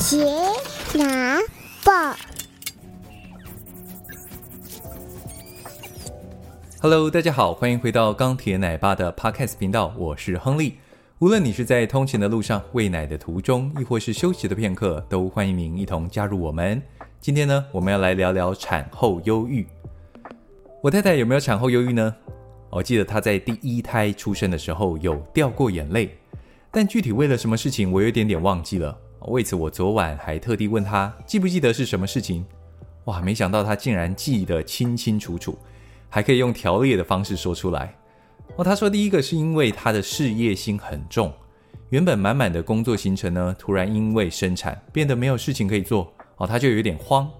杰拿报，Hello，大家好，欢迎回到钢铁奶爸的 Podcast 频道，我是亨利。无论你是在通勤的路上、喂奶的途中，亦或是休息的片刻，都欢迎您一同加入我们。今天呢，我们要来聊聊产后忧郁。我太太有没有产后忧郁呢？我记得她在第一胎出生的时候有掉过眼泪，但具体为了什么事情，我有点点忘记了。为此，我昨晚还特地问她记不记得是什么事情。哇，没想到她竟然记得清清楚楚，还可以用条列的方式说出来。哦，她说第一个是因为她的事业心很重，原本满满的工作行程呢，突然因为生产变得没有事情可以做。哦，他就有点慌。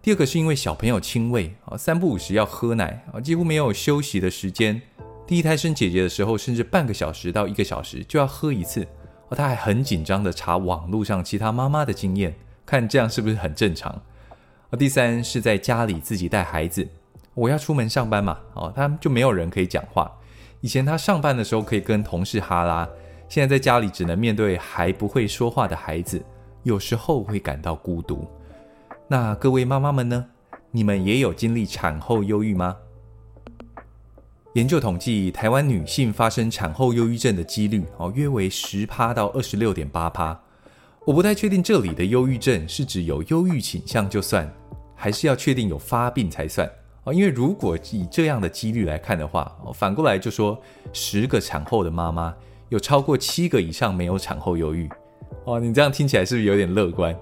第二个是因为小朋友亲喂，啊，三不五时要喝奶，啊，几乎没有休息的时间。第一胎生姐姐的时候，甚至半个小时到一个小时就要喝一次。哦，他还很紧张的查网络上其他妈妈的经验，看这样是不是很正常。啊，第三是在家里自己带孩子，我要出门上班嘛，哦，他就没有人可以讲话。以前他上班的时候可以跟同事哈拉，现在在家里只能面对还不会说话的孩子。有时候会感到孤独。那各位妈妈们呢？你们也有经历产后忧郁吗？研究统计，台湾女性发生产后忧郁症的几率哦，约为十趴到二十六点八趴。我不太确定这里的忧郁症是指有忧郁倾向就算，还是要确定有发病才算哦。因为如果以这样的几率来看的话，反过来就说十个产后的妈妈有超过七个以上没有产后忧郁。哦，你这样听起来是不是有点乐观？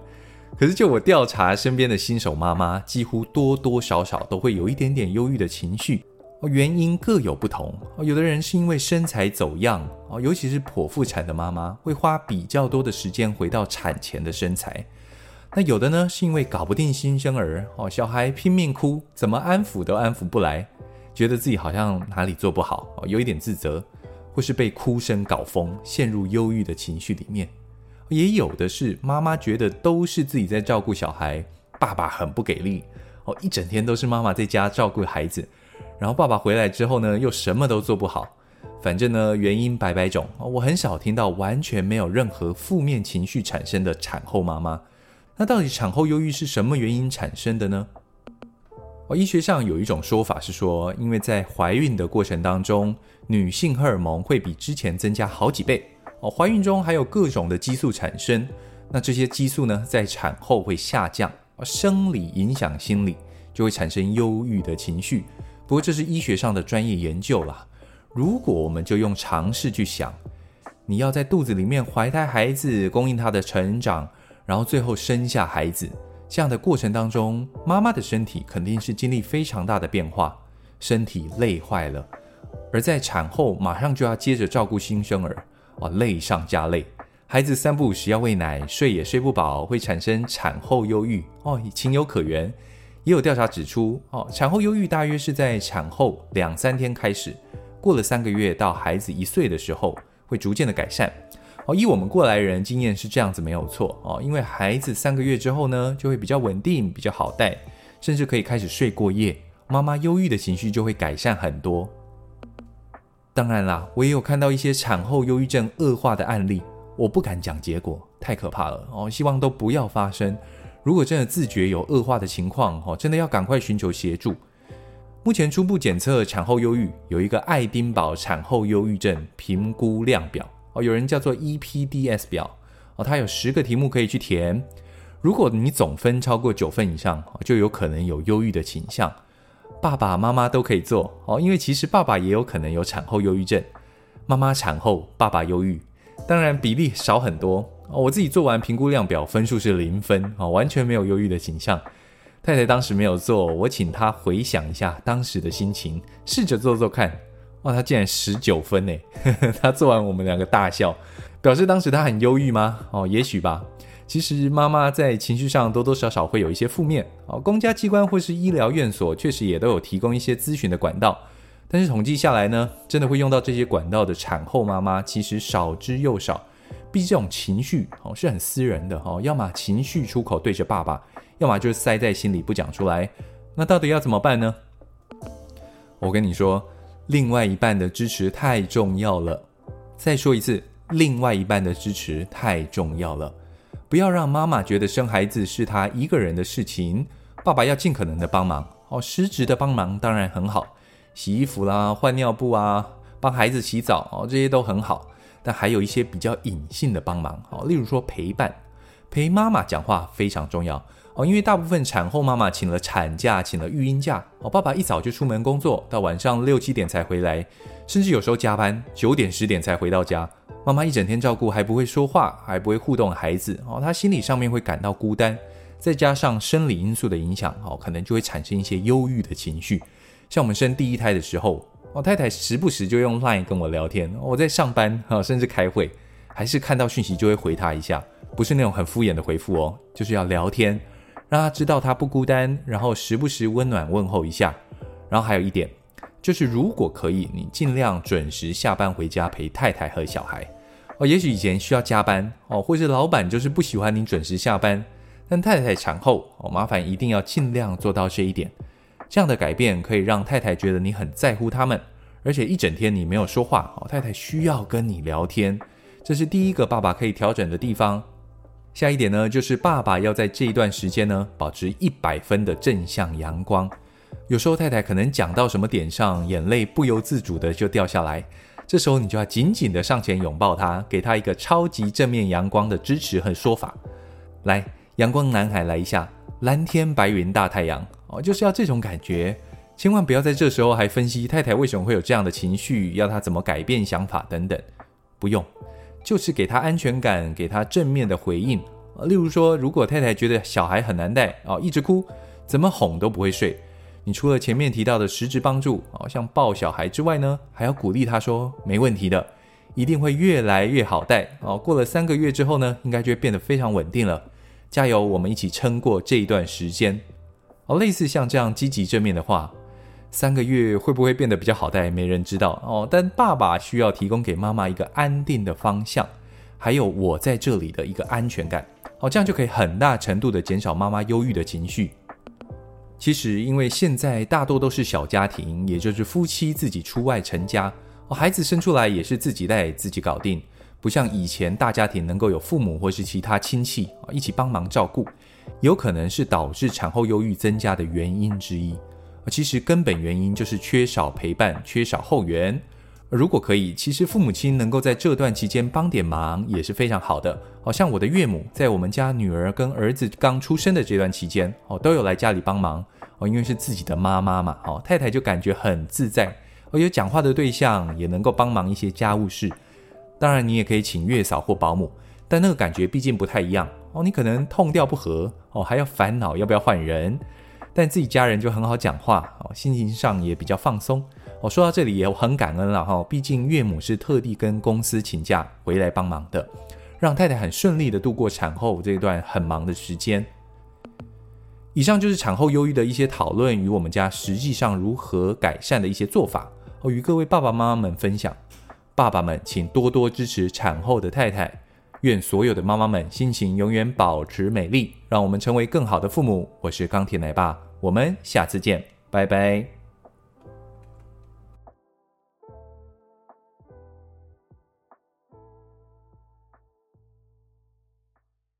可是就我调查身边的新手妈妈，几乎多多少少都会有一点点忧郁的情绪。哦，原因各有不同。哦，有的人是因为身材走样，哦，尤其是剖腹产的妈妈会花比较多的时间回到产前的身材。那有的呢是因为搞不定新生儿，哦，小孩拼命哭，怎么安抚都安抚不来，觉得自己好像哪里做不好，哦，有一点自责，或是被哭声搞疯，陷入忧郁的情绪里面。也有的是妈妈觉得都是自己在照顾小孩，爸爸很不给力哦，一整天都是妈妈在家照顾孩子，然后爸爸回来之后呢，又什么都做不好。反正呢，原因百百种，我很少听到完全没有任何负面情绪产生的产后妈妈。那到底产后忧郁是什么原因产生的呢？哦，医学上有一种说法是说，因为在怀孕的过程当中，女性荷尔蒙会比之前增加好几倍。哦，怀孕中还有各种的激素产生，那这些激素呢，在产后会下降，生理影响心理，就会产生忧郁的情绪。不过这是医学上的专业研究啦。如果我们就用常识去想，你要在肚子里面怀胎孩子，供应他的成长，然后最后生下孩子，这样的过程当中，妈妈的身体肯定是经历非常大的变化，身体累坏了，而在产后马上就要接着照顾新生儿。哦，累上加累，孩子三不五时要喂奶，睡也睡不饱，会产生产后忧郁哦，情有可原。也有调查指出，哦，产后忧郁大约是在产后两三天开始，过了三个月到孩子一岁的时候，会逐渐的改善。哦，以我们过来人经验是这样子没有错哦，因为孩子三个月之后呢，就会比较稳定，比较好带，甚至可以开始睡过夜，妈妈忧郁的情绪就会改善很多。当然啦，我也有看到一些产后忧郁症恶化的案例，我不敢讲结果，太可怕了哦，希望都不要发生。如果真的自觉有恶化的情况哦，真的要赶快寻求协助。目前初步检测产后忧郁有一个爱丁堡产后忧郁症评估量表哦，有人叫做 EPDS 表哦，它有十个题目可以去填，如果你总分超过九分以上，就有可能有忧郁的倾向。爸爸妈妈都可以做哦，因为其实爸爸也有可能有产后忧郁症。妈妈产后，爸爸忧郁，当然比例少很多哦。我自己做完评估量表，分数是零分哦，完全没有忧郁的倾向。太太当时没有做，我请她回想一下当时的心情，试着做做看。哇，她竟然十九分呢！她做完，我们两个大笑，表示当时她很忧郁吗？哦，也许吧。其实妈妈在情绪上多多少少会有一些负面哦，公家机关或是医疗院所确实也都有提供一些咨询的管道，但是统计下来呢，真的会用到这些管道的产后妈妈其实少之又少。毕竟这种情绪哦是很私人的哦，要么情绪出口对着爸爸，要么就是塞在心里不讲出来。那到底要怎么办呢？我跟你说，另外一半的支持太重要了。再说一次，另外一半的支持太重要了。不要让妈妈觉得生孩子是她一个人的事情，爸爸要尽可能的帮忙哦。实质的帮忙当然很好，洗衣服啦、换尿布啊、帮孩子洗澡哦，这些都很好。那还有一些比较隐性的帮忙哦，例如说陪伴，陪妈妈讲话非常重要哦。因为大部分产后妈妈请了产假、请了育婴假哦，爸爸一早就出门工作，到晚上六七点才回来，甚至有时候加班，九点十点才回到家。妈妈一整天照顾，还不会说话，还不会互动孩子哦，她心理上面会感到孤单，再加上生理因素的影响哦，可能就会产生一些忧郁的情绪。像我们生第一胎的时候，我太太时不时就用 Line 跟我聊天，我在上班哈，甚至开会，还是看到讯息就会回她一下，不是那种很敷衍的回复哦，就是要聊天，让她知道她不孤单，然后时不时温暖问候一下。然后还有一点，就是如果可以，你尽量准时下班回家陪太太和小孩。哦，也许以前需要加班哦，或是老板就是不喜欢你准时下班，但太太产后哦，麻烦一定要尽量做到这一点。这样的改变可以让太太觉得你很在乎他们，而且一整天你没有说话哦，太太需要跟你聊天，这是第一个爸爸可以调整的地方。下一点呢，就是爸爸要在这一段时间呢，保持一百分的正向阳光。有时候太太可能讲到什么点上，眼泪不由自主的就掉下来。这时候你就要紧紧的上前拥抱他，给他一个超级正面阳光的支持和说法。来，阳光男孩来一下，蓝天白云大太阳哦，就是要这种感觉。千万不要在这时候还分析太太为什么会有这样的情绪，要她怎么改变想法等等。不用，就是给她安全感，给她正面的回应。例如说，如果太太觉得小孩很难带哦，一直哭，怎么哄都不会睡。你除了前面提到的实质帮助，哦，像抱小孩之外呢，还要鼓励他说没问题的，一定会越来越好带哦。过了三个月之后呢，应该就会变得非常稳定了。加油，我们一起撑过这一段时间。哦，类似像这样积极正面的话，三个月会不会变得比较好带，没人知道哦。但爸爸需要提供给妈妈一个安定的方向，还有我在这里的一个安全感。哦，这样就可以很大程度的减少妈妈忧郁的情绪。其实，因为现在大多都是小家庭，也就是夫妻自己出外成家，哦，孩子生出来也是自己带、自己搞定，不像以前大家庭能够有父母或是其他亲戚一起帮忙照顾，有可能是导致产后忧郁增加的原因之一。其实根本原因就是缺少陪伴、缺少后援。如果可以，其实父母亲能够在这段期间帮点忙也是非常好的。好像我的岳母在我们家女儿跟儿子刚出生的这段期间，哦，都有来家里帮忙。哦，因为是自己的妈妈嘛，哦，太太就感觉很自在。哦，有讲话的对象，也能够帮忙一些家务事。当然，你也可以请月嫂或保姆，但那个感觉毕竟不太一样。哦，你可能痛调不合，哦，还要烦恼要不要换人。但自己家人就很好讲话，哦，心情上也比较放松。哦说到这里也很感恩了哈，毕竟岳母是特地跟公司请假回来帮忙的，让太太很顺利的度过产后这段很忙的时间。以上就是产后忧郁的一些讨论与我们家实际上如何改善的一些做法，哦与各位爸爸妈妈们分享。爸爸们请多多支持产后的太太，愿所有的妈妈们心情永远保持美丽，让我们成为更好的父母。我是钢铁奶爸，我们下次见，拜拜。